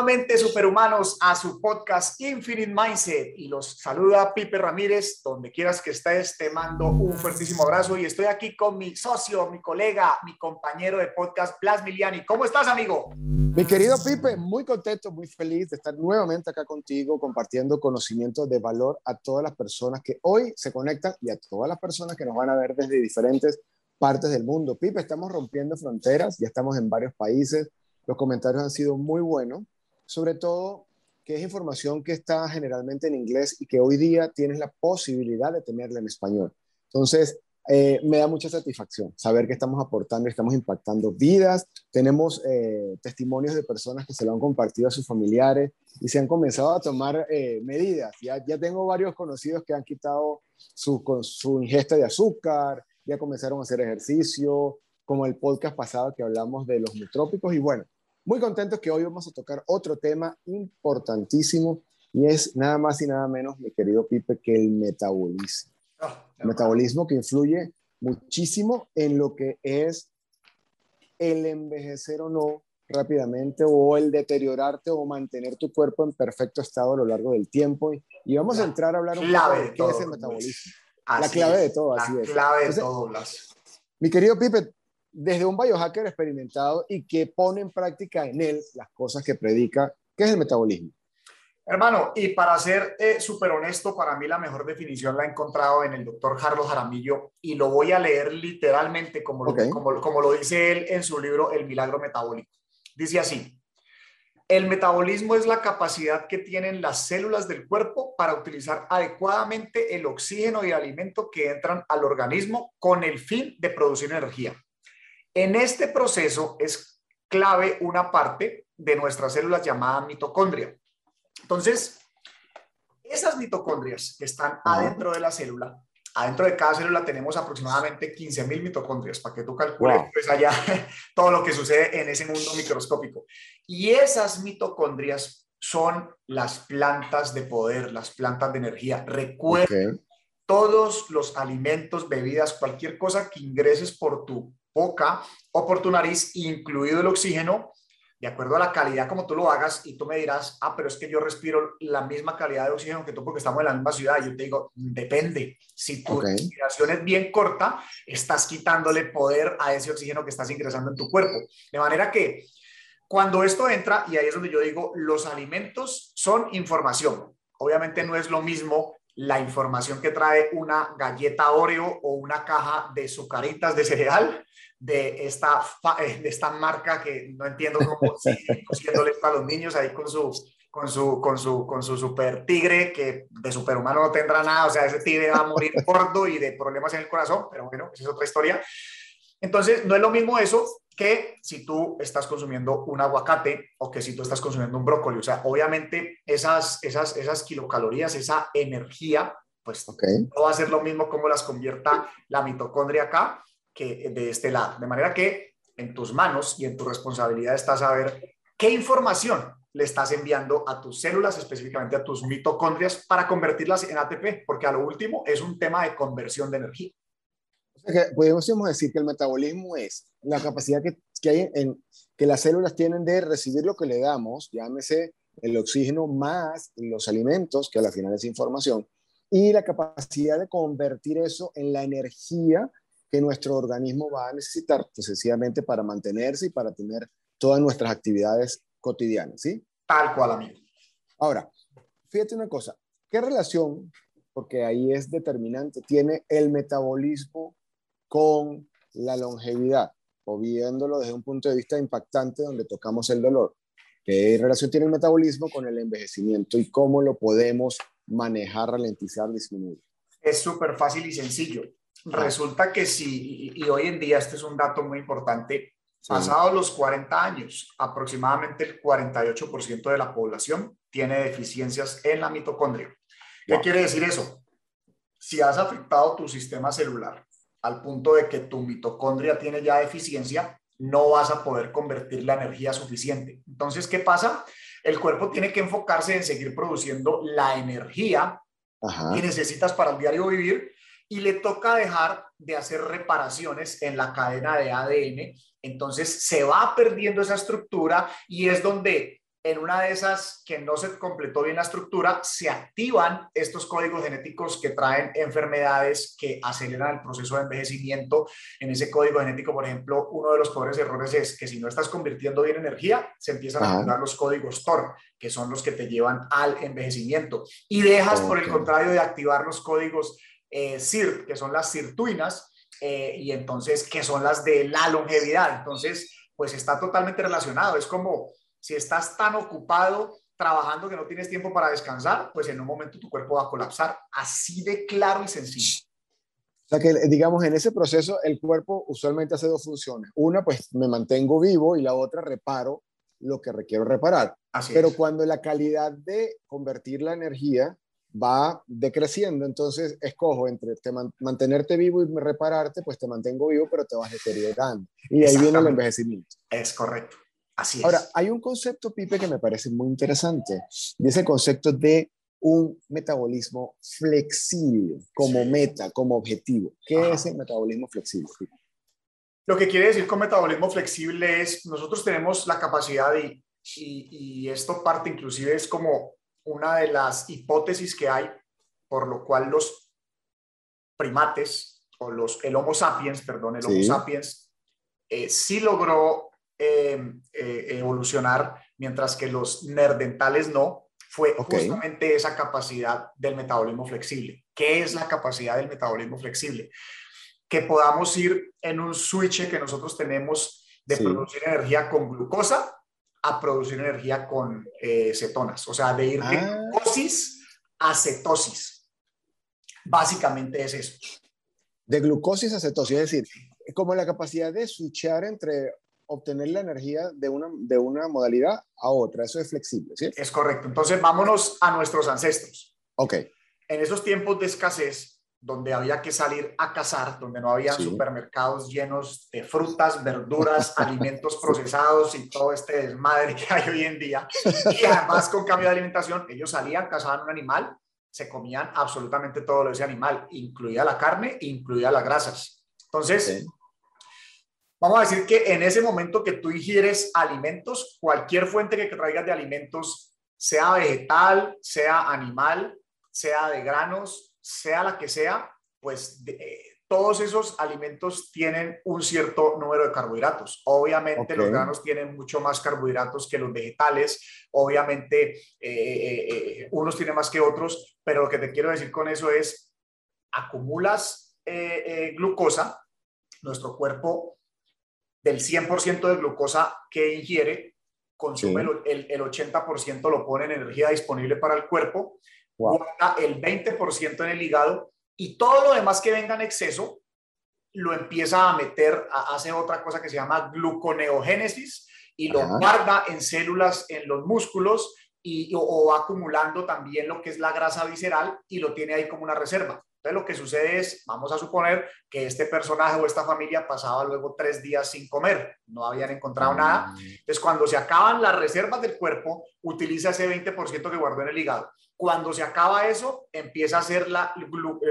Nuevamente, superhumanos, a su podcast Infinite Mindset. Y los saluda Pipe Ramírez. Donde quieras que estés, te mando un fuertísimo abrazo. Y estoy aquí con mi socio, mi colega, mi compañero de podcast, Blas Miliani. ¿Cómo estás, amigo? Mi querido Pipe, muy contento, muy feliz de estar nuevamente acá contigo, compartiendo conocimientos de valor a todas las personas que hoy se conectan y a todas las personas que nos van a ver desde diferentes partes del mundo. Pipe, estamos rompiendo fronteras, ya estamos en varios países los comentarios han sido muy buenos, sobre todo que es información que está generalmente en inglés y que hoy día tienes la posibilidad de tenerla en español. Entonces, eh, me da mucha satisfacción saber que estamos aportando, estamos impactando vidas. Tenemos eh, testimonios de personas que se lo han compartido a sus familiares y se han comenzado a tomar eh, medidas. Ya, ya tengo varios conocidos que han quitado su, su ingesta de azúcar, ya comenzaron a hacer ejercicio, como el podcast pasado que hablamos de los nutrópicos. Y bueno, muy contentos que hoy vamos a tocar otro tema importantísimo y es nada más y nada menos, mi querido Pipe, que el metabolismo. Ah, el metabolismo que influye muchísimo en lo que es el envejecer o no rápidamente o el deteriorarte o mantener tu cuerpo en perfecto estado a lo largo del tiempo. Y vamos a entrar a hablar un poco de qué es el metabolismo. la clave de todo, así es. Clave de todo, Blas. Mi querido Pipe, desde un biohacker experimentado y que pone en práctica en él las cosas que predica, que es el metabolismo. Hermano, y para ser eh, súper honesto, para mí la mejor definición la he encontrado en el doctor Carlos Jaramillo y lo voy a leer literalmente como lo, como, como lo dice él en su libro El Milagro Metabólico. Dice así, el metabolismo es la capacidad que tienen las células del cuerpo para utilizar adecuadamente el oxígeno y el alimento que entran al organismo con el fin de producir energía. En este proceso es clave una parte de nuestras células llamada mitocondria. Entonces, esas mitocondrias que están adentro de la célula, adentro de cada célula tenemos aproximadamente 15.000 mitocondrias, para que tú calcules pues allá todo lo que sucede en ese mundo microscópico. Y esas mitocondrias son las plantas de poder, las plantas de energía. Recuerda, todos los alimentos, bebidas, cualquier cosa que ingreses por tu boca o por tu nariz, incluido el oxígeno, de acuerdo a la calidad como tú lo hagas, y tú me dirás, ah, pero es que yo respiro la misma calidad de oxígeno que tú porque estamos en la misma ciudad. Yo te digo, depende. Si tu respiración es bien corta, estás quitándole poder a ese oxígeno que estás ingresando en tu cuerpo. De manera que cuando esto entra, y ahí es donde yo digo, los alimentos son información. Obviamente no es lo mismo la información que trae una galleta Oreo o una caja de sucaritas de cereal de esta, eh, de esta marca que no entiendo cómo sigue cosiéndole a los niños ahí con su, con su, con su, con su super tigre, que de superhumano no tendrá nada, o sea, ese tigre va a morir gordo y de problemas en el corazón, pero bueno, esa es otra historia. Entonces, no es lo mismo eso que si tú estás consumiendo un aguacate o que si tú estás consumiendo un brócoli. O sea, obviamente esas, esas, esas kilocalorías, esa energía, pues no va a ser lo mismo como las convierta la mitocondria acá de este lado. De manera que en tus manos y en tu responsabilidad está saber qué información le estás enviando a tus células, específicamente a tus mitocondrias, para convertirlas en ATP, porque a lo último es un tema de conversión de energía. Podemos decir que el metabolismo es la capacidad que, que hay en que las células tienen de recibir lo que le damos, llámese el oxígeno más los alimentos, que al final es información, y la capacidad de convertir eso en la energía que nuestro organismo va a necesitar pues, sencillamente para mantenerse y para tener todas nuestras actividades cotidianas, ¿sí? Tal cual, amigo. Ahora, fíjate una cosa, ¿qué relación, porque ahí es determinante, tiene el metabolismo con la longevidad? O viéndolo desde un punto de vista impactante donde tocamos el dolor. ¿Qué relación tiene el metabolismo con el envejecimiento y cómo lo podemos manejar, ralentizar, disminuir? Es súper fácil y sencillo. Resulta que sí, y, hoy en día este es un dato muy importante, pasados los 40 años, aproximadamente el 48% de la población tiene deficiencias en la mitocondria. ¿Qué quiere decir eso? Si has afectado tu sistema celular al punto de que tu mitocondria tiene ya deficiencia, no vas a poder convertir la energía suficiente. Entonces, ¿qué pasa? El cuerpo tiene que enfocarse en seguir produciendo la energía que necesitas para el diario vivir y le toca dejar de hacer reparaciones en la cadena de ADN, entonces se va perdiendo esa estructura y es donde en una de esas que no se completó bien la estructura, se activan estos códigos genéticos que traen enfermedades que aceleran el proceso de envejecimiento. En ese código genético, por ejemplo, uno de los peores errores es que si no estás convirtiendo bien energía, se empiezan a activar los códigos TOR, que son los que te llevan al envejecimiento. Y dejas, por el contrario, de activar los códigos eh, que son las sirtuinas, eh, y entonces, que son las de la longevidad. Entonces, pues está totalmente relacionado. Es como si estás tan ocupado trabajando que no tienes tiempo para descansar, pues en un momento tu cuerpo va a colapsar. Así de claro y sencillo. O sea que, digamos, en ese proceso el cuerpo usualmente hace dos funciones. Una, pues me mantengo vivo y la otra, reparo lo que requiero reparar. Pero cuando la calidad de convertir la energía va decreciendo, entonces escojo entre mantenerte vivo y repararte, pues te mantengo vivo, pero te vas deteriorando. Y ahí viene el envejecimiento. Es correcto. Ahora, hay un concepto, Pipe, que me parece muy interesante, y es el concepto de un metabolismo flexible como meta, como objetivo. ¿Qué es el metabolismo flexible? Lo que quiere decir con metabolismo flexible es, nosotros tenemos la capacidad y, y esto parte inclusive es como una de las hipótesis que hay por lo cual los primates o los, el Homo sapiens, perdón, el Homo sapiens, eh, sí logró Em, eh, evolucionar, mientras que los nerdentales no, fue justamente esa capacidad del metabolismo flexible. ¿Qué es la capacidad del metabolismo flexible? Que podamos ir en un switch que nosotros tenemos de producir energía con glucosa a producir energía con eh, cetonas, o sea, de ir de ah. glucosis a cetosis. Básicamente es eso. De glucosis a cetosis, es decir, como la capacidad de switchar entre obtener la energía de una, de una modalidad a otra. Eso es flexible, ¿sí? Es correcto. Entonces, vámonos a nuestros ancestros. Ok. En esos tiempos de escasez, donde había que salir a cazar, donde no había supermercados llenos de frutas, verduras, alimentos procesados y todo este desmadre que hay hoy en día, y además con cambio de alimentación, ellos salían, cazaban un animal, se comían absolutamente todo lo de ese animal, incluida la carne, incluida las grasas. Entonces, Vamos a decir que en ese momento que tú ingieres alimentos, cualquier fuente que traigas de alimentos, sea vegetal, sea animal, sea de granos, sea la que sea, pues eh, todos esos alimentos tienen un cierto número de carbohidratos. Obviamente los granos tienen mucho más carbohidratos que los vegetales, obviamente eh, eh, unos tienen más que otros, pero lo que te quiero decir con eso es, acumulas glucosa, nuestro cuerpo del 100% de glucosa que ingiere, consume el, el, 80% lo pone en energía disponible para el cuerpo, guarda el 20% en el hígado y todo lo demás que venga en exceso lo empieza a meter, a, hace otra cosa que se llama gluconeogénesis y lo guarda en células en los músculos y, o va acumulando también lo que es la grasa visceral y lo tiene ahí como una reserva. Entonces lo que sucede es, vamos a suponer que este personaje o esta familia pasaba luego tres días sin comer, no habían encontrado nada. Mm. Entonces cuando se acaban las reservas del cuerpo, utiliza ese 20% que guardó en el hígado. Cuando se acaba eso, empieza a hacer la,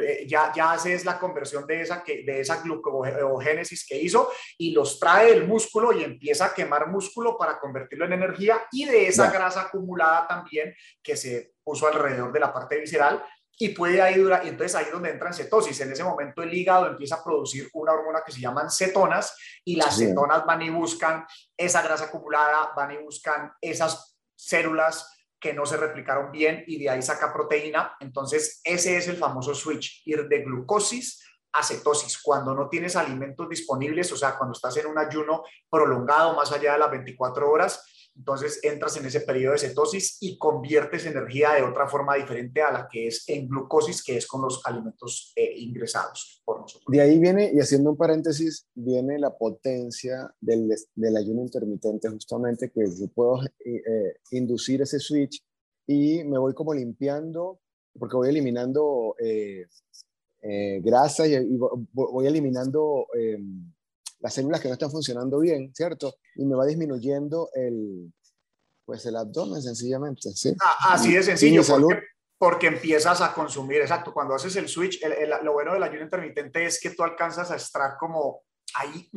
eh, ya, ya hace la conversión de esa, que, de esa glucogénesis que hizo y los trae del músculo y empieza a quemar músculo para convertirlo en energía y de esa grasa acumulada también que se puso alrededor de la parte visceral, y puede ahí durar, y entonces ahí es donde entra en cetosis. En ese momento el hígado empieza a producir una hormona que se llaman cetonas y las cetonas van y buscan esa grasa acumulada, van y buscan esas células que no se replicaron bien y de ahí saca proteína. Entonces ese es el famoso switch, ir de glucosis a cetosis. Cuando no tienes alimentos disponibles, o sea, cuando estás en un ayuno prolongado más allá de las 24 horas, entonces entras en ese periodo de cetosis y conviertes energía de otra forma diferente a la que es en glucosis, que es con los alimentos eh, ingresados por nosotros. De ahí viene, y haciendo un paréntesis, viene la potencia del, del ayuno intermitente, justamente que yo puedo eh, eh, inducir ese switch y me voy como limpiando, porque voy eliminando grasa y, voy eliminando em, las células que no están funcionando bien, ¿cierto? Y me va disminuyendo el, pues el abdomen sencillamente, ¿sí? Ah, así de sencillo, porque empiezas a consumir, exacto, cuando haces el switch, lo bueno del ayuno intermitente es que tú alcanzas a estar como ahí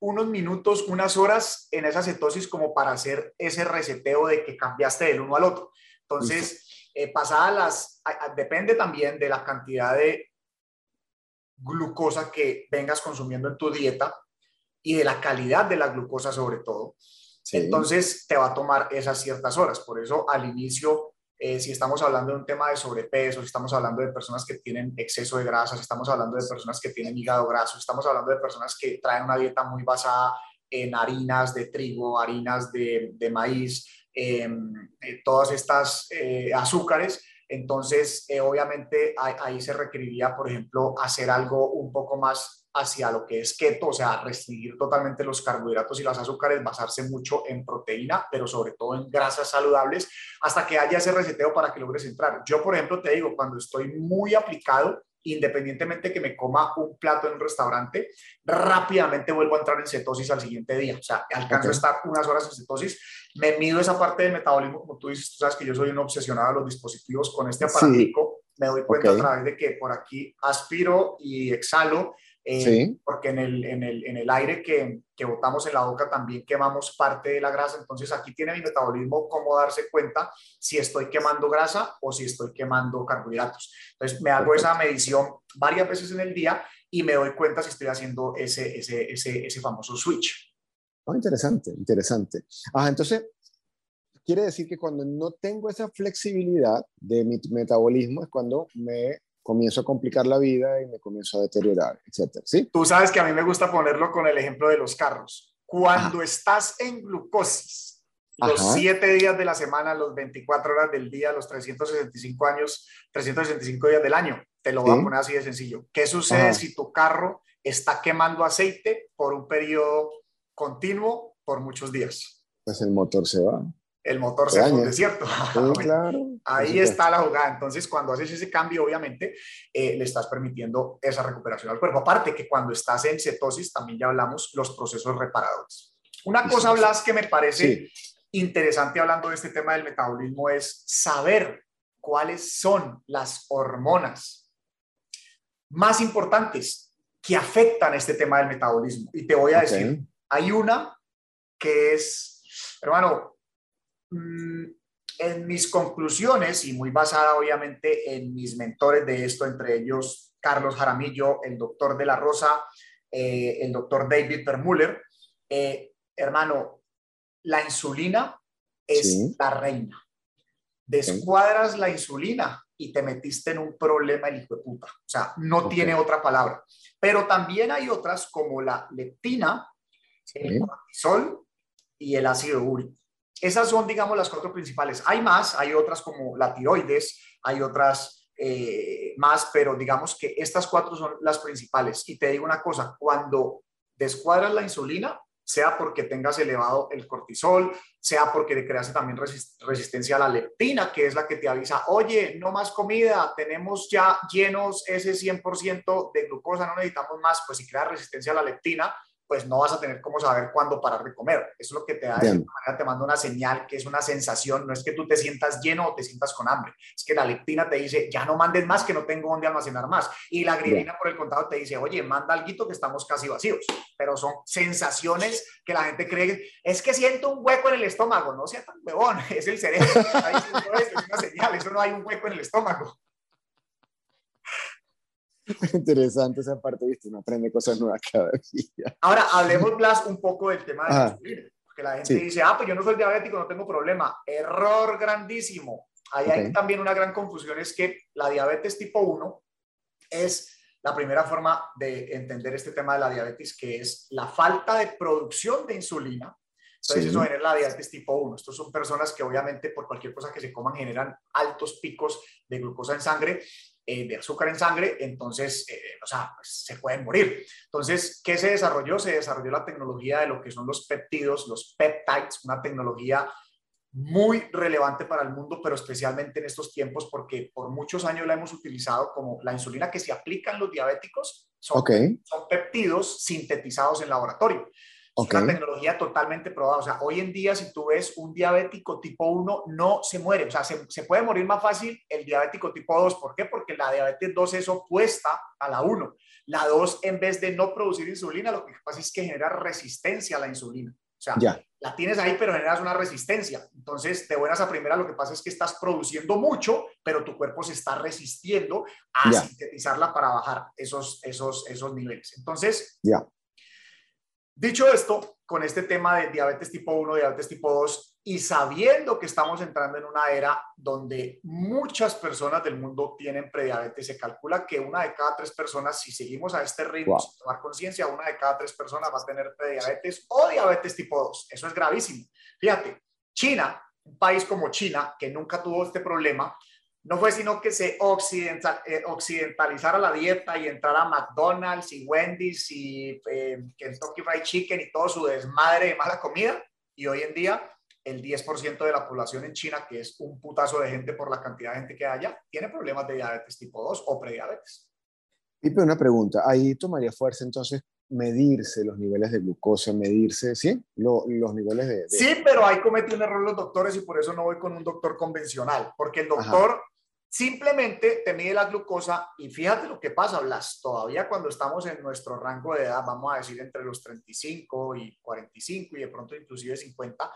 unos minutos, unas horas en esa cetosis como para hacer ese reseteo de que cambiaste del uno al otro. Entonces, eh, pasadas las, depende también de la cantidad de glucosa que vengas consumiendo en tu dieta y de la calidad de la glucosa sobre todo. Entonces, te va a tomar esas ciertas horas. Por eso, al inicio, eh, si estamos hablando de un tema de sobrepeso, si estamos hablando de personas que tienen exceso de grasa, si estamos hablando de personas que tienen hígado graso, estamos hablando de personas que traen una dieta muy basada en harinas de trigo, harinas de, maíz, em, eh, todas estas eh, azúcares, entonces obviamente ahí se requeriría, por ejemplo, hacer algo un poco más hacia lo que es keto, o sea, restringir totalmente los carbohidratos y los azúcares, basarse mucho en proteína, pero sobre todo en grasas saludables, hasta que haya ese reseteo para que logres entrar. Yo, por ejemplo, te digo, cuando estoy muy aplicado, independientemente que me coma un plato en un restaurante, rápidamente vuelvo a entrar en cetosis al siguiente día. O sea, alcanzo a estar unas horas en cetosis, me mido esa parte del metabolismo, como tú dices, tú sabes que yo soy un obsesionado a los dispositivos con este aparatico, me doy cuenta a través de que por aquí aspiro y exhalo, eh, porque en el, en el, en el aire que, que, botamos en la boca también quemamos parte de la grasa, entonces aquí tiene mi metabolismo cómo darse cuenta si estoy quemando grasa o si estoy quemando carbohidratos. Entonces me hago esa medición varias veces en el día y me doy cuenta si estoy haciendo ese, ese, ese, ese famoso switch. Oh, interesante, interesante. Ah, entonces, quiere decir que cuando no tengo esa flexibilidad de mi metabolismo es cuando me comienzo a complicar la vida y me comienzo a deteriorar, etcétera, ¿sí? Tú sabes que a mí me gusta ponerlo con el ejemplo de los carros. Cuando estás en glucosis, los siete días de la semana, los 24 horas del día, los 365 años, 365 días del año, te lo voy a poner así de sencillo. ¿Qué sucede si tu carro está quemando aceite por un periodo continuo por muchos días? Pues el motor se va el motor se funde, ¿cierto? Ahí está la jugada. Entonces, cuando haces ese cambio, obviamente, eh, le estás permitiendo esa recuperación al cuerpo. Aparte que cuando estás en cetosis, también ya hablamos los procesos reparadores. Una cosa, Blas, que me parece interesante hablando de este tema del metabolismo es saber cuáles son las hormonas más importantes que afectan este tema del metabolismo. Y te voy a decir, hay una que es, hermano, en mis conclusiones y muy basada obviamente en mis mentores de esto, entre ellos Carlos Jaramillo, el doctor de la Rosa, eh, el doctor David Permuller, eh, hermano, la insulina es la reina. Descuadras la insulina y te metiste en un problema el hijo de puta. O sea, no tiene otra palabra. Pero también hay otras como la leptina, el cortisol y el ácido úrico. Esas son, digamos, las cuatro principales. Hay más, hay otras como la tiroides, hay otras eh, más, pero digamos que estas cuatro son las principales. Y te digo una cosa, cuando descuadras la insulina, sea porque tengas elevado el cortisol, sea porque te creas también resistencia a la leptina, que es la que te avisa, oye, no más comida, tenemos ya llenos ese 100% de glucosa, no necesitamos más, pues si creas resistencia a la leptina, pues no vas a tener cómo saber cuándo parar de comer. Eso es lo que te da, de manera te manda una señal que es una sensación, no es que tú te sientas lleno o te sientas con hambre, es que la leptina te dice, ya no mandes más, que no tengo dónde almacenar más. Y la grelina, por el contrario, te dice, oye, manda algo que estamos casi vacíos. Pero son sensaciones que la gente cree, es que siento un hueco en el estómago, no sea tan huevón, es el cerebro que está diciendo esto, es una señal, eso no hay un hueco en el estómago. Interesante esa parte, ¿viste? Uno aprende cosas nuevas cada día. Ahora, hablemos, Blas, un poco del tema de insulina. Porque la gente dice, ah, pues yo no soy diabético, no tengo problema. Error grandísimo. Ahí hay también una gran confusión, es que la diabetes tipo 1 es la primera forma de entender este tema de la diabetes, que es la falta de producción de insulina. Entonces, eso es la diabetes tipo 1. Estos son personas que obviamente por cualquier cosa que se coman generan altos picos de glucosa en sangre eh, de azúcar en sangre, entonces, eh, o sea, pues, se pueden morir. Entonces, ¿qué se desarrolló? Se desarrolló la tecnología de lo que son los peptidos, los peptides, una tecnología muy relevante para el mundo, pero especialmente en estos tiempos, porque por muchos años la hemos utilizado como la insulina que se aplica en los diabéticos, son, son peptidos sintetizados en laboratorio. Es una tecnología totalmente probada. O sea, hoy en día, si tú ves un diabético tipo 1, no se muere. O sea, se, se, puede morir más fácil el diabético tipo 2. ¿Por qué? Porque la diabetes 2 es opuesta a la 1. La 2, en vez de no producir insulina, lo que pasa es que genera resistencia a la insulina. O sea, la tienes ahí, pero generas una resistencia. Entonces, de buenas a primeras, lo que pasa es que estás produciendo mucho, pero tu cuerpo se está resistiendo a sintetizarla para bajar esos, esos, esos niveles. Entonces, ya. Dicho esto, con este tema de diabetes tipo 1, diabetes tipo 2, y sabiendo que estamos entrando en una era donde muchas personas del mundo tienen prediabetes, se calcula que una de cada tres personas, si seguimos a este ritmo, sin tomar conciencia, una de cada tres personas va a tener prediabetes o diabetes tipo 2. Eso es gravísimo. Fíjate, China, un país como China, que nunca tuvo este problema, no fue sino que se occidental, eh, occidentalizara la dieta y entrara a McDonald's y Wendy's y eh, Kentucky Fried Chicken y todo su desmadre de mala comida. Y hoy en día el 10% de la población en China, que es un putazo de gente por la cantidad de gente que haya, tiene problemas de diabetes tipo 2 o prediabetes. Pipe, una pregunta. Ahí tomaría fuerza entonces medirse los niveles de glucosa, medirse, ¿sí? los niveles de, Sí, pero ahí cometen un error los doctores y por eso no voy con un doctor convencional, porque el doctor Simplemente te mide la glucosa y fíjate lo que pasa, Blas, todavía cuando estamos en nuestro rango de edad, vamos a decir entre los 35 y 45 y de pronto inclusive 50,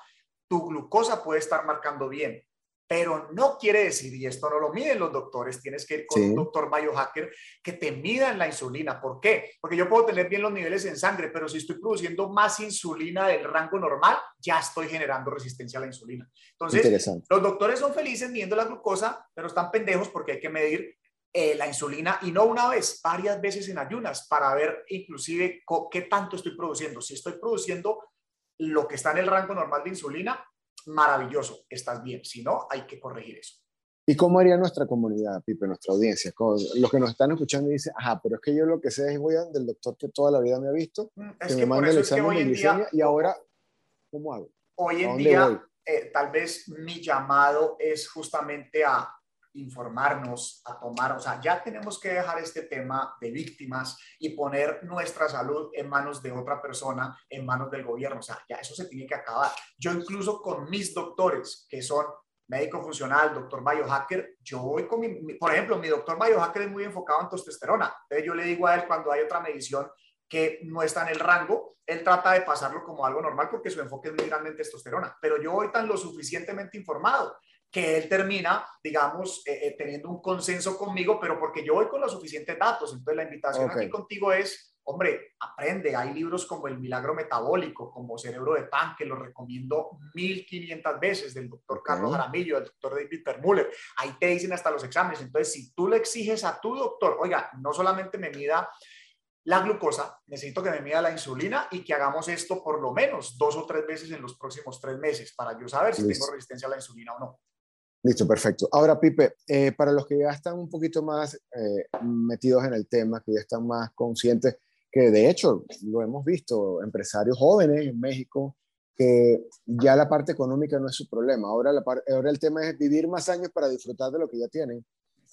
tu glucosa puede estar marcando bien pero no quiere decir, y esto no lo miden los doctores, tienes que ir con un doctor biohacker que te mida la insulina. ¿Por qué? Porque yo puedo tener bien los niveles en sangre, pero si estoy produciendo más insulina del rango normal, ya estoy generando resistencia a la insulina. Entonces, los doctores son felices midiendo la glucosa, pero están pendejos porque hay que medir eh, la insulina y no una vez, varias veces en ayunas para ver inclusive qué tanto estoy produciendo. Si estoy produciendo lo que está en el rango normal de insulina, maravilloso, estás bien. Si no, hay que corregir eso. ¿Y cómo haría nuestra comunidad, Pipe, nuestra audiencia? Los que nos están escuchando y dicen, ajá, pero es que yo lo que sé es voy a del doctor que toda la vida me ha visto, mm, que, me manda el examen de glicemia y ahora, ¿cómo hago? Hoy en día, eh, tal vez mi llamado es justamente a informarnos, a tomar, o sea, ya tenemos que dejar este tema de víctimas y poner nuestra salud en manos de otra persona, en manos del gobierno, o sea, ya eso se tiene que acabar. Yo incluso con mis doctores, que son médico funcional, doctor biohacker, yo voy con mi, por ejemplo, mi doctor biohacker es muy enfocado en testosterona, entonces yo le digo a él cuando hay otra medición que no está en el rango, él trata de pasarlo como algo normal porque su enfoque es muy grande en testosterona, pero yo voy tan lo suficientemente informado que él termina, digamos, eh, eh, teniendo un consenso conmigo, pero porque yo voy con los suficientes datos. Entonces, la invitación aquí contigo es, hombre, aprende. Hay libros como El Milagro Metabólico, como Cerebro de Pan, que lo recomiendo 1500 veces, del doctor Carlos Jaramillo, del doctor David Permuller. Ahí te dicen hasta los exámenes. Entonces, si tú le exiges a tu doctor, oiga, no solamente me mida la glucosa, necesito que me mida la insulina y que hagamos esto por lo menos dos o tres veces en los próximos tres meses para yo saber si tengo resistencia a la insulina o no. Listo, perfecto. Ahora, Pipe, eh, para los que ya están un poquito más eh, metidos en el tema, que ya están más conscientes, que de hecho lo hemos visto, empresarios jóvenes en México, que ya la parte económica no es su problema. Ahora, la ahora el tema es vivir más años para disfrutar de lo que ya tienen.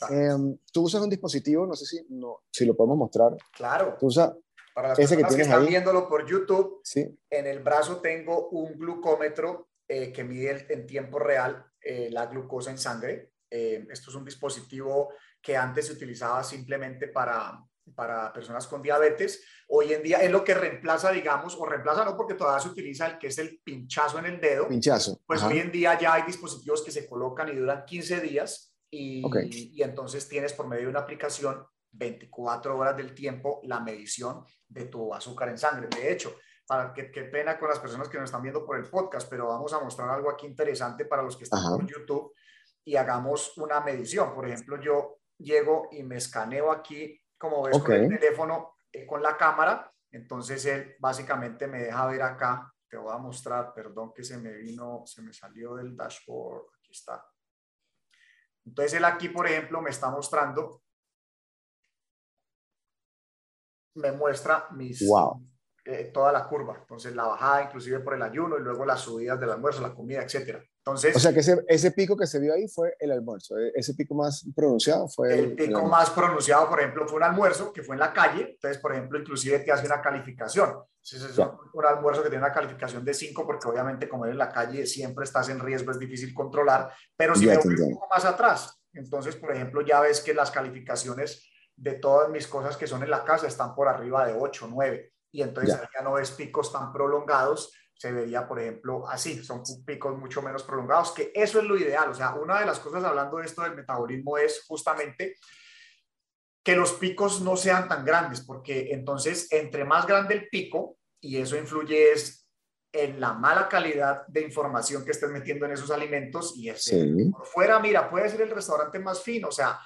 Em, tú usas un dispositivo, no sé si, no, si lo podemos mostrar. Claro. Tú usas para las ese que, tienes que están viéndolo por YouTube, sí. en el brazo tengo un glucómetro eh, que mide en tiempo real eh, la glucosa en sangre. Eh, esto es un dispositivo que antes se utilizaba simplemente para, para personas con diabetes. Hoy en día es lo que reemplaza, digamos, o reemplaza no porque todavía se utiliza el que es el pinchazo en el dedo. Pinchazo. Pues hoy en día ya hay dispositivos que se colocan y duran 15 días y, y entonces tienes por medio de una aplicación 24 horas del tiempo la medición de tu azúcar en sangre. De hecho, para qué, pena con las personas que nos están viendo por el podcast, pero vamos a mostrar algo aquí interesante para los que están por YouTube y hagamos una medición. Por ejemplo, yo llego y me escaneo aquí, como ves, con el teléfono, eh, con la cámara. Entonces él básicamente me deja ver acá. Te voy a mostrar, perdón que se me vino, se me salió del dashboard. Aquí está. Entonces él aquí, por ejemplo, me está mostrando, me muestra mis, wow eh, toda la curva. Entonces, la bajada inclusive por el ayuno y luego las subidas del almuerzo, la comida, etcétera. Entonces, o sea que ese, ese, pico que se vio ahí fue el almuerzo, e, ese pico más pronunciado fue... El, pico más pronunciado, por ejemplo, fue un almuerzo que fue en la calle, entonces, por ejemplo, inclusive te hace una calificación. Entonces, es un almuerzo que tiene una calificación de 5 porque obviamente como eres en la calle siempre estás en riesgo, es difícil controlar, pero si me voy un poco más atrás, entonces, por ejemplo, ya ves que las calificaciones de todas mis cosas que son en la casa están por arriba de 8, 9, y entonces ya no ves picos tan prolongados se vería, por ejemplo, así, son picos mucho menos prolongados, que eso es lo ideal. O sea, una de las cosas hablando de esto del metabolismo es justamente que los picos no sean tan grandes, porque entonces entre más grande el pico, y eso influye es en la mala calidad de información que estés metiendo en esos alimentos, y es por fuera, mira, puede ser el restaurante más fino, o sea,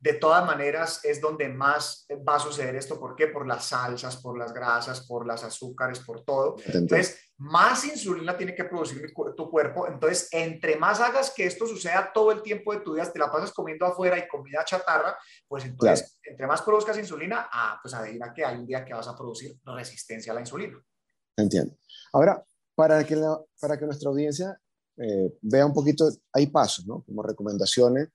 de todas maneras es donde más va a suceder esto. ¿Por qué? Por las salsas, por las grasas, por las azúcares, por todo. Entonces, más insulina tiene que producir tu cuerpo. Entonces, entre más hagas que esto suceda todo el tiempo de tu vida, te la pasas comiendo afuera y comida chatarra, pues entonces, entre más produzcas insulina, ah, pues adivina que hay un día que vas a producir resistencia a la insulina. Entiendo. Ahora, para que, para que nuestra audiencia eh, vea un poquito, hay pasos, ¿no? Como recomendaciones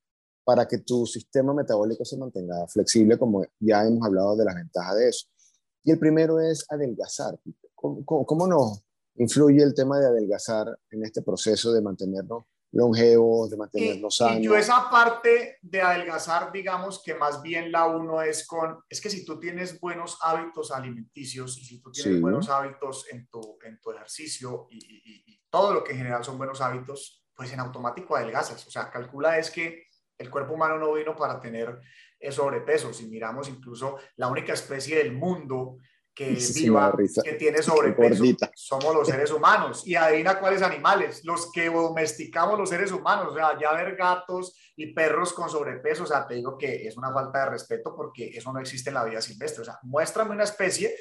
para que tu sistema metabólico se mantenga flexible, como ya hemos hablado de las ventajas de eso. Y el primero es adelgazar. ¿Cómo, cómo, nos influye el tema de adelgazar en este proceso de mantenernos longevos, de mantenernos sanos? Y yo esa parte de adelgazar, digamos que más bien la uno es con, es que si tú tienes buenos hábitos alimenticios y si tú tienes buenos hábitos en tu, en tu ejercicio y, y, y todo lo que en general son buenos hábitos, pues en automático adelgazas. O sea, calcula es que el cuerpo humano no vino para tener sobrepeso. Si miramos incluso la única especie del mundo que viva, que tiene sobrepeso, somos los seres humanos. Y adivina cuáles animales, los que domesticamos los seres humanos, o sea, ya ver gatos y perros con sobrepeso, o sea, te digo que es una falta de respeto porque eso no existe en la vida silvestre. O sea, muéstrame una especie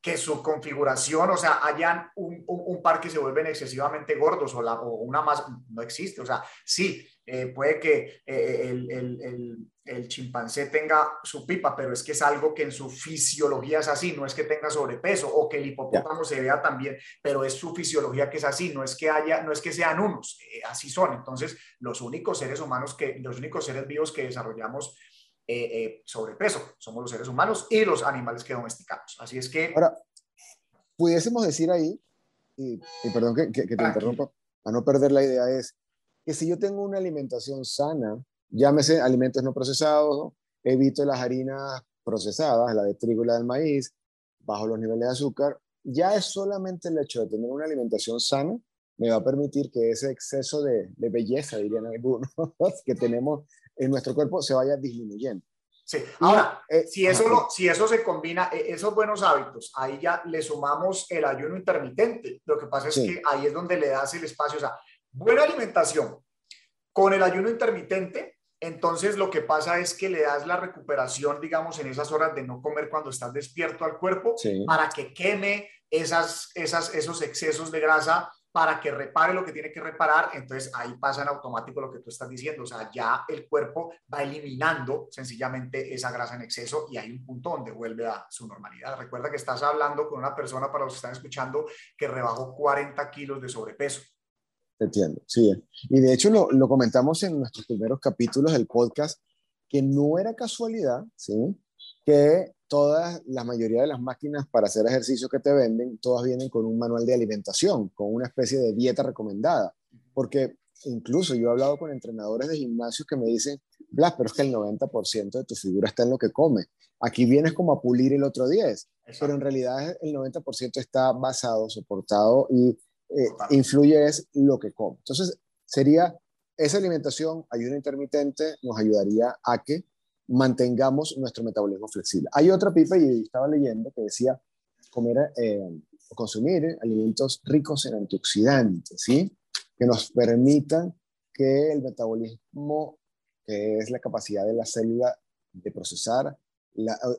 que su configuración, o sea, hayan un, un, par que se vuelven excesivamente gordos o, la, o una más, no existe. O sea, sí, eh, puede que eh, el, el, el, chimpancé tenga su pipa, pero es que es algo que en su fisiología es así, no es que tenga sobrepeso o que el hipopótamo se vea también, pero es su fisiología que es así, no es que haya, no es que sean unos, eh, así son. Entonces, los únicos seres humanos que, los únicos seres vivos que desarrollamos sobrepeso somos los seres humanos y los animales que domesticamos. Así es que... Ahora, pudiésemos decir ahí, y, perdón que, que, que te interrumpa, a no perder la idea es, que si yo tengo una alimentación sana, llámese alimentos no procesados, evito las harinas procesadas, la de trigo y la del maíz, bajo los niveles de azúcar, ya es solamente el hecho de tener una alimentación sana me va a permitir que ese exceso de, belleza, dirían algunos, que tenemos en nuestro cuerpo se vaya disminuyendo. Sí, ahora, eh, si, eso lo, si eso se combina, eh, esos buenos hábitos, ahí ya le sumamos el ayuno intermitente. Lo que pasa es que ahí es donde le das el espacio. O sea, buena alimentación con el ayuno intermitente, entonces lo que pasa es que le das la recuperación, digamos, en esas horas de no comer cuando estás despierto al cuerpo para que queme esas, esas, esos excesos de grasa para que repare lo que tiene que reparar, entonces ahí pasa en automático lo que tú estás diciendo, o sea, ya el cuerpo va eliminando sencillamente esa grasa en exceso y hay un punto donde vuelve a su normalidad. Recuerda que estás hablando con una persona, para los que están escuchando, que rebajó 40 kilos de sobrepeso. Entiendo, sí. Y de hecho lo, comentamos en nuestros primeros capítulos del podcast, que no era casualidad, ¿sí? Que todas, la mayoría de las máquinas para hacer ejercicio que te venden, todas vienen con un manual de alimentación, con una especie de dieta recomendada. Porque incluso yo he hablado con entrenadores de gimnasio que me dicen, Blas, pero es que el 90% de tu figura está en lo que come. Aquí vienes como a pulir el otro 10, pero en realidad el 90% está basado, soportado y eh, influye es lo que come. Entonces, sería esa alimentación, ayuno intermitente, nos ayudaría a que mantengamos nuestro metabolismo flexible. Hay otra pipa, y estaba leyendo, que decía comer eh, consumir alimentos ricos en antioxidantes, ¿sí? Que nos permitan que el metabolismo, que es la capacidad de la célula de procesar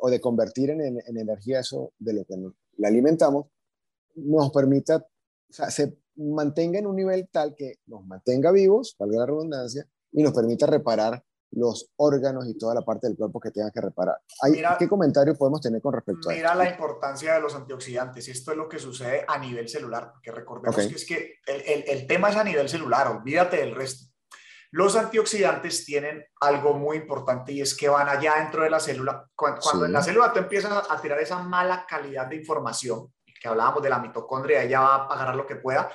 o de convertir en, en, energía eso de lo que la alimentamos, nos permita se mantenga en un nivel tal que nos mantenga vivos, valga la redundancia, y nos permita reparar los órganos y toda la parte del cuerpo que tengan que reparar. Hay, ¿Qué comentario podemos tener con respecto a esto? Mira la importancia de los antioxidantes. Esto es lo que sucede a nivel celular, porque recordemos que es que el, el, tema es a nivel celular, olvídate del resto. Los antioxidantes tienen algo muy importante y es que van allá dentro de la célula. Cuando, en la célula tú empiezas a tirar esa mala calidad de información, que hablábamos de la mitocondria, ella va a agarrar lo que pueda,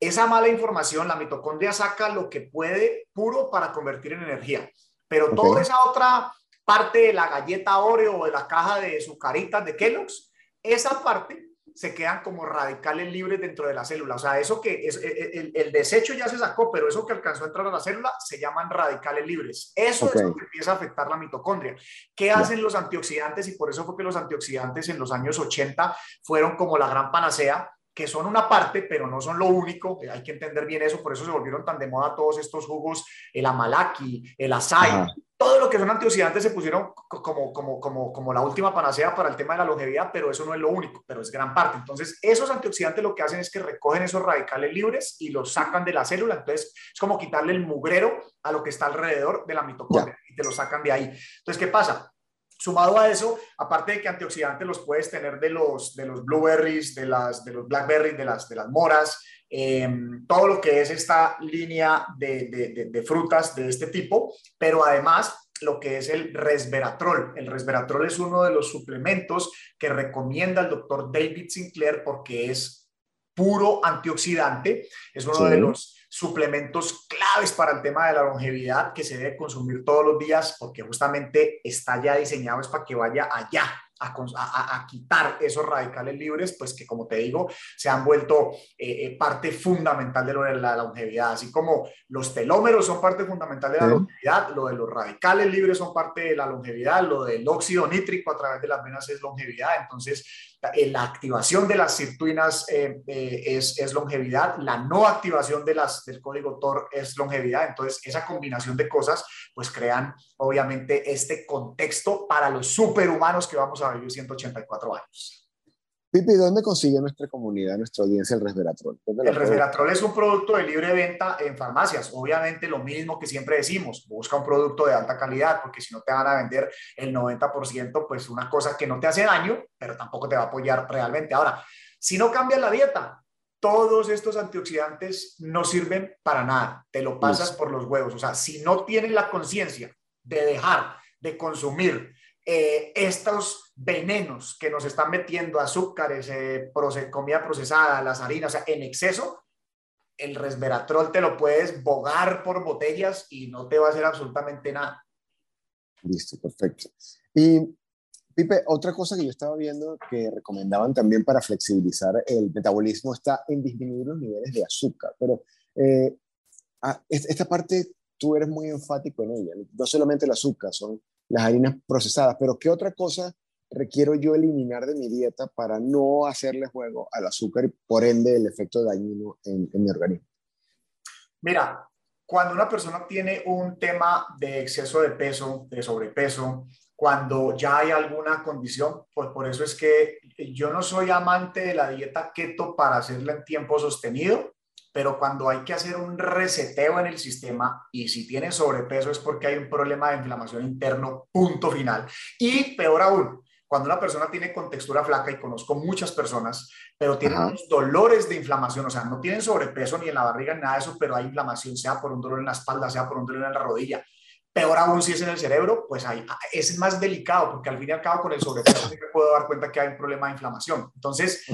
esa mala información, la mitocondria saca lo que puede puro para convertir en energía, pero toda esa otra parte de la galleta Oreo o de la caja de sucaritas de Kellogg's, esa parte se quedan como radicales libres dentro de la célula. O sea, eso que es, e, e, el, desecho ya se sacó, pero eso que alcanzó a entrar a la célula se llaman radicales libres. Eso es lo que empieza a afectar la mitocondria. ¿Qué hacen los antioxidantes? Y por eso fue que los antioxidantes en los años 80 fueron como la gran panacea que son una parte, pero no son lo único. Hay que entender bien eso, por eso se volvieron tan de moda todos estos jugos, el amalaki, el açaí, todo lo que son antioxidantes se pusieron como, como, como, como la última panacea para el tema de la longevidad, pero eso no es lo único, pero es gran parte. Entonces, esos antioxidantes lo que hacen es que recogen esos radicales libres y los sacan de la célula. Entonces, es como quitarle el mugrero a lo que está alrededor de la mitocondria y te lo sacan de ahí. Entonces, ¿qué pasa? Sumado a eso, aparte de que antioxidantes los puedes tener de los, de los blueberries, de, las, de los blackberries, de las, de las moras, em, todo lo que es esta línea de, de, de, frutas de este tipo, pero además lo que es el resveratrol. El resveratrol es uno de los suplementos que recomienda el doctor David Sinclair porque es puro antioxidante, es uno de los suplementos claves para el tema de la longevidad que se debe consumir todos los días porque justamente está ya diseñado es para que vaya allá a, quitar esos radicales libres, pues que como te digo, se han vuelto eh, eh, parte fundamental de, lo de la longevidad, así como los telómeros son parte fundamental de la longevidad, lo de los radicales libres son parte de la longevidad, lo del óxido nítrico a través de las venas es longevidad, entonces la activación de las sirtuinas es, es, longevidad, la no activación de las, del código TOR es longevidad, entonces esa combinación de cosas pues crean obviamente este contexto para los superhumanos que vamos a vivir 184 años. Pipi, ¿dónde consigue nuestra comunidad, nuestra audiencia el resveratrol? El resveratrol es un producto de libre venta en farmacias. Obviamente lo mismo que siempre decimos, busca un producto de alta calidad, porque si no te van a vender el 90%, pues una cosa que no te hace daño, pero tampoco te va a apoyar realmente. Ahora, si no cambias la dieta, todos estos antioxidantes no sirven para nada. Te lo pasas por los huevos. O sea, si no tienes la conciencia de dejar de consumir eh, estos venenos que nos están metiendo, azúcares, eh, comida procesada, las harinas, o sea, en exceso, el resveratrol te lo puedes bogar por botellas y no te va a hacer absolutamente nada. Listo, perfecto. Y Pipe, otra cosa que yo estaba viendo que recomendaban también para flexibilizar el metabolismo está en disminuir los niveles de azúcar, pero eh, ah, esta parte tú eres muy enfático en ella, no solamente el azúcar, son las harinas procesadas, pero ¿qué otra cosa requiero yo eliminar de mi dieta para no hacerle juego al azúcar y por ende el efecto dañino en, mi organismo? Mira, cuando una persona tiene un tema de exceso de peso, de sobrepeso, cuando ya hay alguna condición, pues por eso es que yo no soy amante de la dieta keto para hacerla en tiempo sostenido, pero cuando hay que hacer un reseteo en el sistema y si tiene sobrepeso es porque hay un problema de inflamación interno, punto final. Y peor aún, cuando una persona tiene contextura flaca, y conozco muchas personas, pero tienen dolores de inflamación, o sea, no tienen sobrepeso ni en la barriga ni nada de eso, pero hay inflamación, sea por un dolor en la espalda, sea por un dolor en la rodilla. Peor aún si es en el cerebro, pues ahí es más delicado, porque al fin y al cabo con el sobrepeso me puedo dar cuenta que hay un problema de inflamación. Entonces,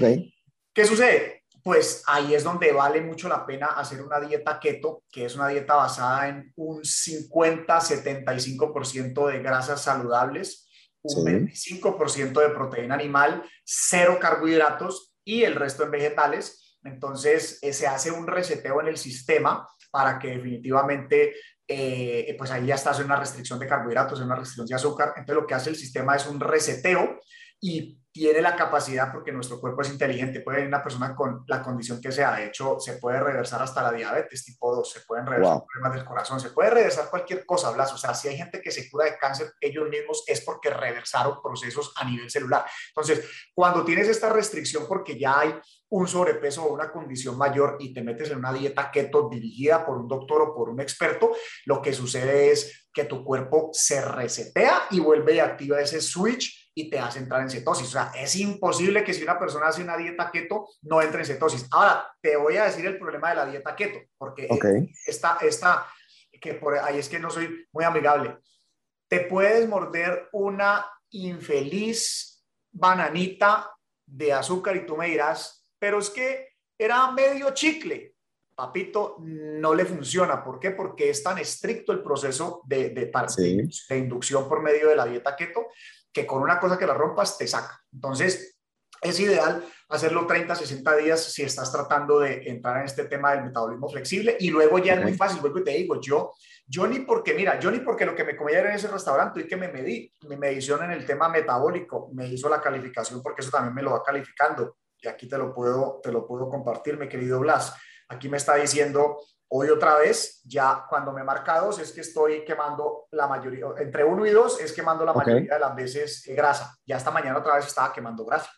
¿qué sucede? Pues ahí es donde vale mucho la pena hacer una dieta keto, que es una dieta basada en un 50-75% de grasas saludables, un 25% de proteína animal, cero carbohidratos y el resto en vegetales. Entonces eh, se hace un reseteo en el sistema para que definitivamente, eh, pues ahí ya estás en una restricción de carbohidratos, en una restricción de azúcar. Entonces lo que hace el sistema es un reseteo y tiene la capacidad, porque nuestro cuerpo es inteligente, puede venir una persona con la condición que sea, de hecho, se puede reversar hasta la diabetes tipo 2, se pueden reversar problemas del corazón, se puede reversar cualquier cosa, Blas, o sea, si hay gente que se cura de cáncer ellos mismos es porque reversaron procesos a nivel celular. Entonces, cuando tienes esta restricción porque ya hay un sobrepeso o una condición mayor y te metes en una dieta keto dirigida por un doctor o por un experto, lo que sucede es que tu cuerpo se resetea y vuelve y activa ese switch y te hace entrar en cetosis. O sea, es imposible que si una persona hace una dieta keto no entre en cetosis. Ahora, te voy a decir el problema de la dieta keto, porque esta, esta, que por ahí es que no soy muy amigable. Te puedes morder una infeliz bananita de azúcar y tú me dirás, pero es que era medio chicle. Papito, no le funciona. ¿Por qué? Porque es tan estricto el proceso de, de, de inducción por medio de la dieta keto que con una cosa que la rompas te saca. Entonces, es ideal hacerlo 30, 60 días si estás tratando de entrar en este tema del metabolismo flexible y luego ya es muy fácil, vuelvo y te digo, yo, yo ni porque, mira, yo ni porque lo que me comía era en ese restaurante y que me medí, mi medición en el tema metabólico, me hizo la calificación porque eso también me lo va calificando y aquí te lo puedo, te lo puedo compartir, mi querido Blas. Aquí me está diciendo Hoy otra vez, ya cuando me marca dos es que estoy quemando la mayoría, entre uno y dos es quemando la mayoría de las veces grasa. Ya esta mañana otra vez estaba quemando grasa.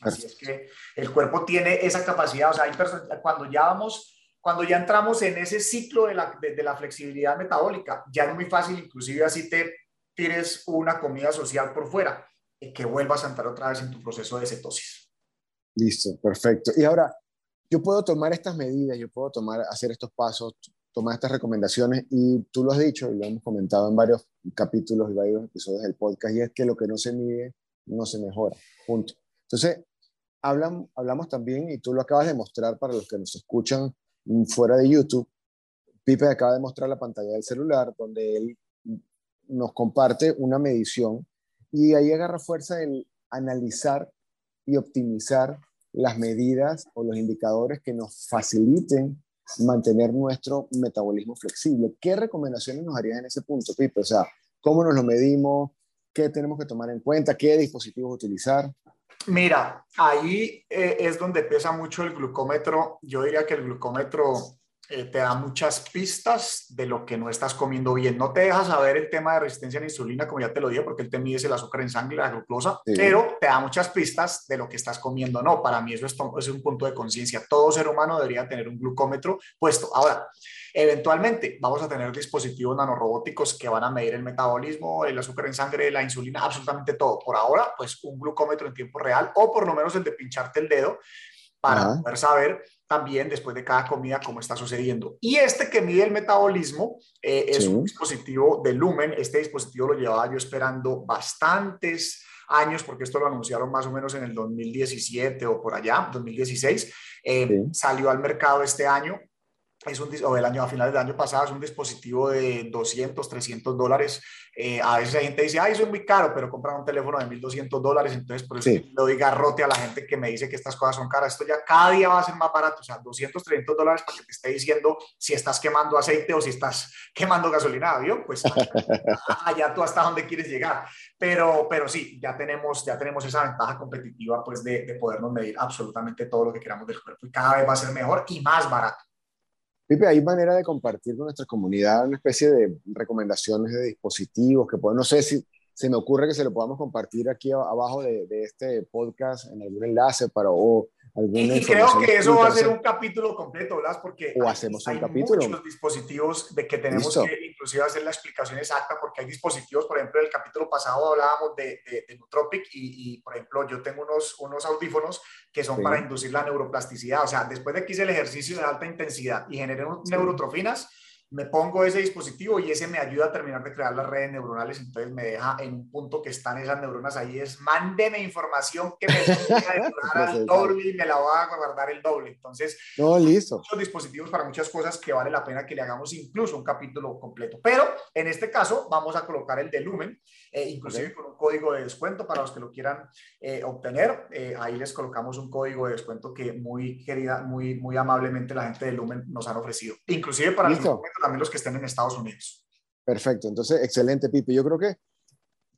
Así es que el cuerpo tiene esa capacidad, o sea, hay personas, cuando ya vamos, cuando ya entramos en ese ciclo de la, de, la flexibilidad metabólica, ya es muy fácil, inclusive así te tires una comida social por fuera, y que vuelvas a entrar otra vez en tu proceso de cetosis. Listo, perfecto. Y ahora, yo puedo tomar estas medidas, yo puedo tomar, hacer estos pasos, tomar estas recomendaciones y tú lo has dicho y lo hemos comentado en varios capítulos y varios episodios del podcast y es que lo que no se mide no se mejora, punto. Entonces, hablan, hablamos también, y tú lo acabas de mostrar para los que nos escuchan fuera de YouTube, Pipe acaba de mostrar la pantalla del celular donde él nos comparte una medición y ahí agarra fuerza en analizar y optimizar las medidas o los indicadores que nos faciliten mantener nuestro metabolismo flexible. ¿Qué recomendaciones nos harías en ese punto, Pipe? O sea, ¿cómo nos lo medimos? ¿Qué tenemos que tomar en cuenta? ¿Qué dispositivos utilizar? Mira, ahí eh, es donde pesa mucho el glucómetro. Yo diría que el glucómetro eh, te da muchas pistas de lo que no estás comiendo bien. No te deja saber el tema de resistencia a la insulina, como ya te lo dije, porque él te mide el azúcar en sangre, la glucosa, pero te da muchas pistas de lo que estás comiendo. No, para mí eso es, es un punto de conciencia. Todo ser humano debería tener un glucómetro puesto. Ahora, eventualmente vamos a tener dispositivos nanorobóticos que van a medir el metabolismo, el azúcar en sangre, la insulina, absolutamente todo. Por ahora, pues un glucómetro en tiempo real o por lo menos el de pincharte el dedo para poder saber también después de cada comida cómo está sucediendo. Y este que mide el metabolismo eh, es un dispositivo de Lumen. Este dispositivo lo llevaba yo esperando bastantes años, porque esto lo anunciaron más o menos en el 2017 o por allá, 2016. Eh, salió al mercado este año es un, o el año, a finales del año pasado, es un dispositivo de 200, 300 dólares. Eh, a veces la gente dice, ay, eso es muy caro, pero compran un teléfono de 1200 dólares. Entonces, por eso le doy garrote a la gente que me dice que estas cosas son caras. Esto ya cada día va a ser más barato. O sea, 200, 300 dólares para que te esté diciendo si estás quemando aceite o si estás quemando gasolina, ¿vio? Pues allá tú hasta dónde quieres llegar. Pero, pero sí, ya tenemos, ya tenemos esa ventaja competitiva, pues, de, de podernos medir absolutamente todo lo que queramos del cuerpo. Y cada vez va a ser mejor y más barato. Pipe, ¿hay manera de compartir con nuestra comunidad una especie de recomendaciones de dispositivos que pueden, no sé si se me ocurre que se lo podamos compartir aquí abajo de, de este podcast en algún enlace para, o y, creo que eso va a ser un capítulo completo, Blas, porque o hacemos hay, un capítulo. muchos dispositivos de que tenemos que inclusive hacer la explicación exacta, porque hay dispositivos, por ejemplo, en el capítulo pasado hablábamos de, de, Nootropic y, por ejemplo, yo tengo unos, unos audífonos que son para inducir la neuroplasticidad, o sea, después de que hice el ejercicio de alta intensidad y generé neurotrofinas, me pongo ese dispositivo y ese me ayuda a terminar de crear las redes neuronales, entonces me deja en un punto que están esas neuronas ahí, es mándeme información que me a al doble y me la voy a guardar el doble. Entonces, no, listo. muchos dispositivos para muchas cosas que vale la pena que le hagamos incluso un capítulo completo. Pero en este caso vamos a colocar el de Lumen, eh, inclusive con un código de descuento para los que lo quieran eh, obtener. Eh, ahí les colocamos un código de descuento que muy querida, muy, muy amablemente la gente de Lumen nos han ofrecido. Inclusive para el también los que estén en Estados Unidos. Perfecto, entonces excelente, Pipe. Yo creo que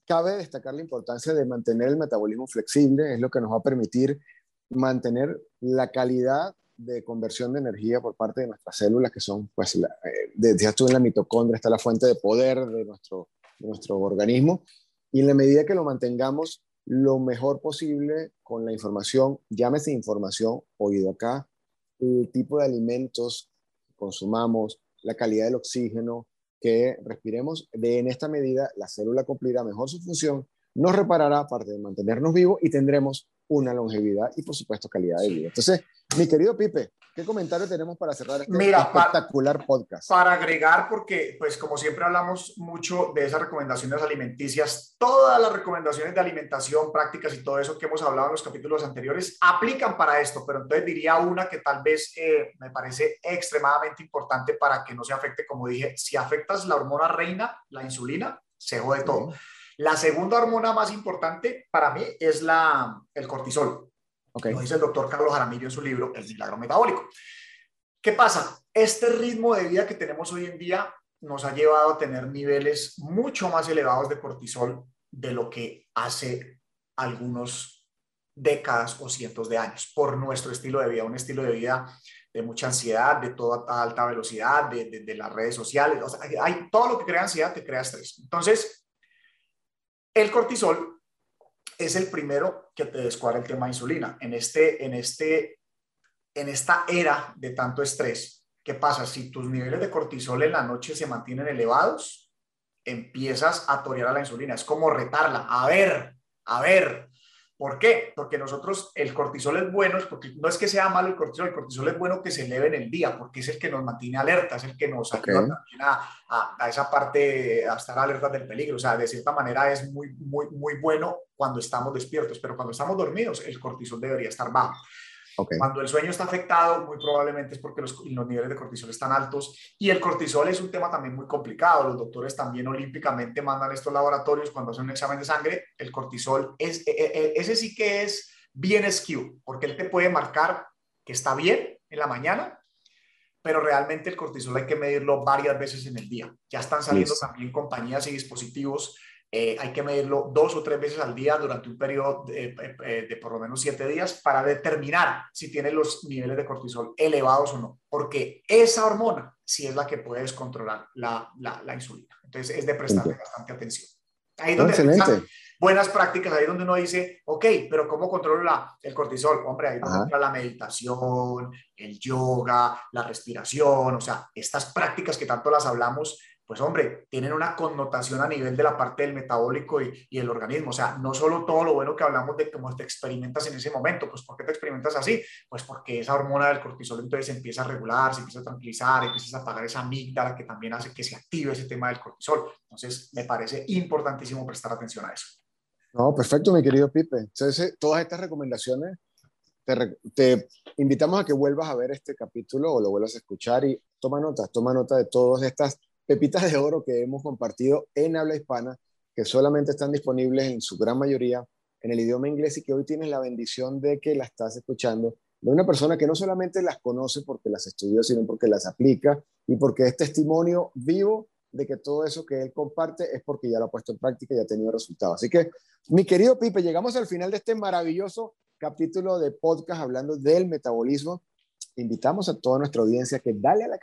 cabe destacar la importancia de mantener el metabolismo flexible, es lo que nos va a permitir mantener la calidad de conversión de energía por parte de nuestras células, que son, pues, la, eh, decías tú en la mitocondria, está la fuente de poder de nuestro, de nuestro organismo, y en la medida que lo mantengamos lo mejor posible con la información, llámese información, oído acá, el tipo de alimentos que consumamos, la calidad del oxígeno que respiremos, de en esta medida la célula cumplirá mejor su función, nos reparará aparte de mantenernos vivos y tendremos una longevidad y por supuesto calidad de vida. Entonces, mi querido Pipe, ¿qué comentario tenemos para cerrar este espectacular podcast? Para agregar, porque pues como siempre hablamos mucho de esas recomendaciones alimenticias, todas las recomendaciones de alimentación, prácticas y todo eso que hemos hablado en los capítulos anteriores aplican para esto, pero entonces diría una que tal vez eh, me parece extremadamente importante para que no se afecte, como dije, si afectas la hormona reina, la insulina, se jode todo. La segunda hormona más importante para mí es la, el cortisol. Lo dice el doctor Carlos Jaramillo en su libro El milagro metabólico. ¿Qué pasa? Este ritmo de vida que tenemos hoy en día nos ha llevado a tener niveles mucho más elevados de cortisol de lo que hace algunos décadas o cientos de años por nuestro estilo de vida, un estilo de vida de mucha ansiedad, de toda alta velocidad, de, de, las redes sociales. hay, todo lo que crea ansiedad te crea estrés. Entonces, el cortisol es el primero que te descuadra el tema de insulina. En, este, en, este, en esta era de tanto estrés, ¿qué pasa? Si tus niveles de cortisol en la noche se mantienen elevados, empiezas a torear a la insulina. Es como retarla. A ver, a ver, ¿Por qué? Porque nosotros el cortisol es bueno, porque no es que sea malo el cortisol, el cortisol es bueno que se eleve en el día, porque es el que nos mantiene alerta, es el que nos ayuda también a, a, esa parte, a estar alerta del peligro. O sea, de cierta manera es muy, muy, muy bueno cuando estamos despiertos, pero cuando estamos dormidos el cortisol debería estar bajo. Cuando el sueño está afectado, muy probablemente es porque los, niveles de cortisol están altos y el cortisol es un tema también muy complicado. Los doctores también olímpicamente mandan estos laboratorios cuando hacen un examen de sangre. El cortisol, es, e, e, e, ese sí que es bien skew, porque él te puede marcar que está bien en la mañana, pero realmente el cortisol hay que medirlo varias veces en el día. Ya están saliendo también compañías y dispositivos eh, hay que medirlo dos o tres veces al día durante un periodo de, eh, por lo menos siete días para determinar si tiene los niveles de cortisol elevados o no, porque esa hormona sí es la que puede descontrolar la, la, insulina. Entonces es de prestarle bastante atención. Ahí donde Excelente. buenas prácticas, ahí donde uno dice, ok, pero ¿cómo controlo la, el cortisol? Hombre, ahí donde la meditación, el yoga, la respiración, o sea, estas prácticas que tanto las hablamos pues hombre, tienen una connotación a nivel de la parte del metabólico y, y, el organismo. O sea, no solo todo lo bueno que hablamos de cómo te experimentas en ese momento, pues ¿por qué te experimentas así? Pues porque esa hormona del cortisol entonces empieza a regular, se empieza a tranquilizar, empiezas a apagar esa amígdala que también hace que se active ese tema del cortisol. Entonces, me parece importantísimo prestar atención a eso. No, perfecto, mi querido Pipe. Entonces, todas estas recomendaciones, te, te invitamos a que vuelvas a ver este capítulo o lo vuelvas a escuchar y toma nota, toma nota de todas estas pepitas de oro que hemos compartido en habla hispana, que solamente están disponibles en su gran mayoría en el idioma inglés y que hoy tienes la bendición de que las estás escuchando de una persona que no solamente las conoce porque las estudió, sino porque las aplica y porque es testimonio vivo de que todo eso que él comparte es porque ya lo ha puesto en práctica y ha tenido resultados. Así que, mi querido Pipe, llegamos al final de este maravilloso capítulo de podcast hablando del metabolismo. Invitamos a toda nuestra audiencia que dale a la,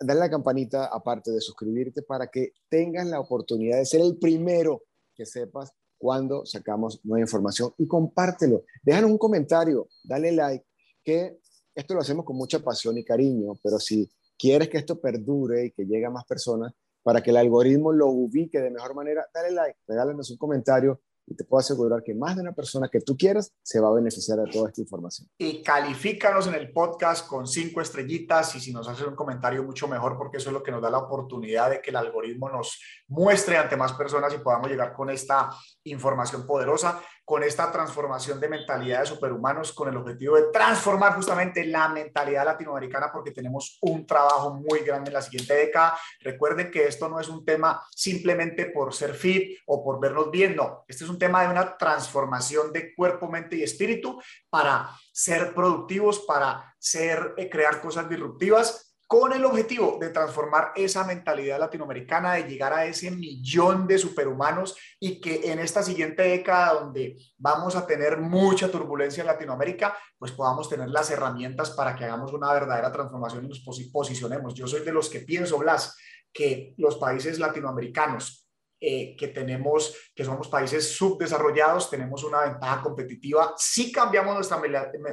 dale la campanita aparte de suscribirte para que tengas la oportunidad de ser el primero que sepas cuando sacamos nueva información y compártelo. Déjanos un comentario, dale like, que esto lo hacemos con mucha pasión y cariño, pero si quieres que esto perdure y que llegue a más personas, para que el algoritmo lo ubique de mejor manera, dale like, regálanos un comentario y te puedo asegurar que más de una persona que tú quieras se va a beneficiar de toda esta información. Y califícanos en el podcast con cinco estrellitas y si nos haces un comentario mucho mejor porque eso es lo que nos da la oportunidad de que el algoritmo nos muestre ante más personas y podamos llegar con esta información poderosa con esta transformación de mentalidad de superhumanos con el objetivo de transformar justamente la mentalidad latinoamericana porque tenemos un trabajo muy grande en la siguiente década. Recuerden que esto no es un tema simplemente por ser fit o por vernos bien, no. Este es un tema de una transformación de cuerpo, mente y espíritu para ser productivos, para ser, eh, crear cosas disruptivas con el objetivo de transformar esa mentalidad latinoamericana, de llegar a ese millón de superhumanos y que en esta siguiente década donde vamos a tener mucha turbulencia en Latinoamérica, pues podamos tener las herramientas para que hagamos una verdadera transformación y nos posicionemos. Yo soy de los que pienso, Blas, que los países latinoamericanos eh, que tenemos, que somos países subdesarrollados, tenemos una ventaja competitiva. Si cambiamos nuestra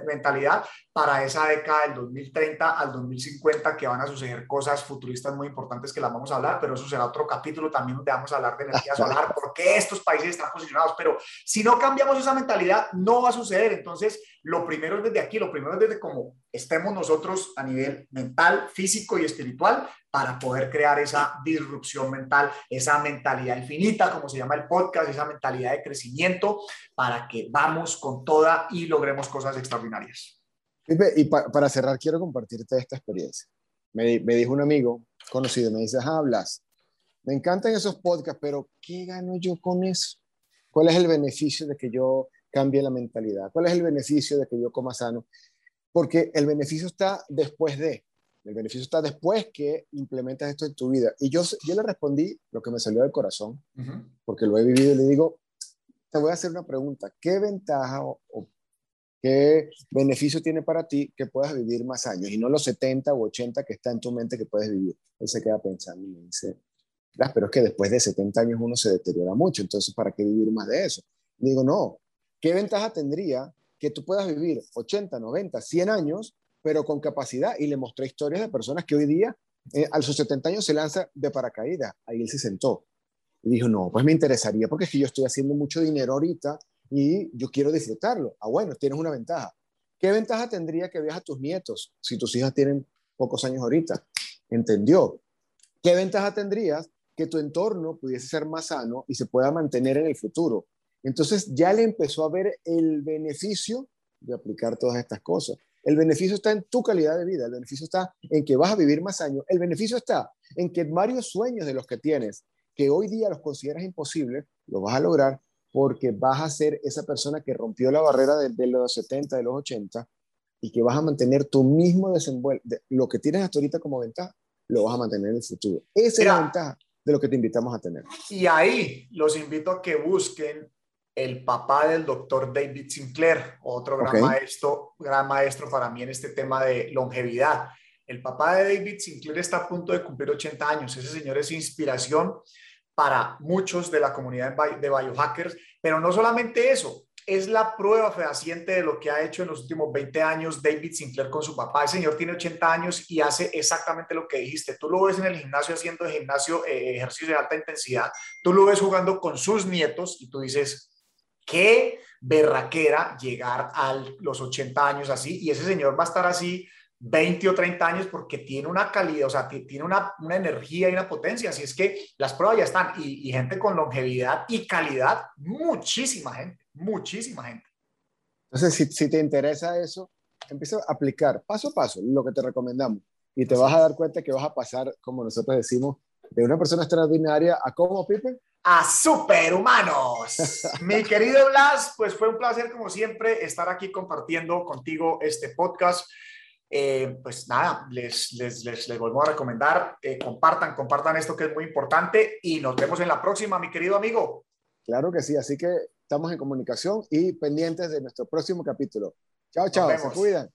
mentalidad para esa década del 2030 al 2050, que van a suceder cosas futuristas muy importantes que las vamos a hablar, pero eso será otro capítulo también donde vamos a hablar de energía solar, por qué estos países están posicionados. Pero si no cambiamos esa mentalidad, no va a suceder. Entonces, lo primero es desde aquí, lo primero es desde cómo estemos nosotros a nivel mental, físico y espiritual para poder crear esa disrupción mental, esa mentalidad infinita, como se llama el podcast, esa mentalidad de crecimiento, para que vamos con toda y logremos cosas extraordinarias. Y para cerrar, quiero compartirte esta experiencia. Me, me, dijo un amigo conocido, me dice, hablas, me encantan esos podcasts, pero ¿qué gano yo con eso? ¿Cuál es el beneficio de que yo cambie la mentalidad? ¿Cuál es el beneficio de que yo coma sano? Porque el beneficio está después de, el beneficio está después que implementas esto en tu vida. Y yo, yo le respondí lo que me salió del corazón, porque lo he vivido y le digo, te voy a hacer una pregunta, ¿qué ventaja o, qué beneficio tiene para ti que puedas vivir más años y no los 70 u 80 que está en tu mente que puedes vivir? Él se queda pensando y me dice, pero es que después de 70 años uno se deteriora mucho, entonces ¿para qué vivir más de eso? Digo, no, ¿Qué ventaja tendría que tú puedas vivir 80, 90, 100 años, pero con capacidad? Y le mostré historias de personas que hoy día, eh, a sus 70 años, se lanza de paracaídas. Ahí él se sentó. Y dijo, no, pues me interesaría porque es que yo estoy haciendo mucho dinero ahorita y yo quiero disfrutarlo. Ah, bueno, tienes una ventaja. ¿Qué ventaja tendría que veas a tus nietos si tus hijas tienen pocos años ahorita? ¿Entendió? ¿Qué ventaja tendrías que tu entorno pudiese ser más sano y se pueda mantener en el futuro? Entonces ya le empezó a ver el beneficio de aplicar todas estas cosas. El beneficio está en tu calidad de vida, el beneficio está en que vas a vivir más años, el beneficio está en que varios sueños de los que tienes, que hoy día los consideras imposibles, los vas a lograr porque vas a ser esa persona que rompió la barrera de, los 70, de los 80 y que vas a mantener tu mismo desenvuelto, lo que tienes hasta ahorita como ventaja, lo vas a mantener en el futuro. Esa es la ventaja de lo que te invitamos a tener. Y ahí los invito a que busquen el papá del doctor David Sinclair, otro gran, maestro, gran maestro para mí en este tema de longevidad. El papá de David Sinclair está a punto de cumplir 80 años. Ese señor es inspiración para muchos de la comunidad de biohackers, pero no solamente eso, es la prueba fehaciente de lo que ha hecho en los últimos 20 años David Sinclair con su papá. El señor tiene 80 años y hace exactamente lo que dijiste. Tú lo ves en el gimnasio haciendo gimnasio, eh, ejercicio de alta intensidad. Tú lo ves jugando con sus nietos y tú dices, qué berraquera llegar a los 80 años así, y ese señor va a estar así 20 o 30 años porque tiene una calidad, o sea, tiene una, energía y una potencia, así es que las pruebas ya están, y, gente con longevidad y calidad, muchísima gente, muchísima gente. Entonces, si, si te interesa eso, empieza a aplicar paso a paso lo que te recomendamos y te vas a dar cuenta que vas a pasar, como nosotros decimos, de una persona extraordinaria a cómo, Pipe? a superhumanos. Mi querido Blas, pues fue un placer como siempre estar aquí compartiendo contigo este podcast. Eh, pues nada, les, les, les, les, vuelvo a recomendar, eh, compartan, compartan esto que es muy importante y nos vemos en la próxima, mi querido amigo. Claro que sí, así que estamos en comunicación y pendientes de nuestro próximo capítulo. Chao, chao, se cuidan.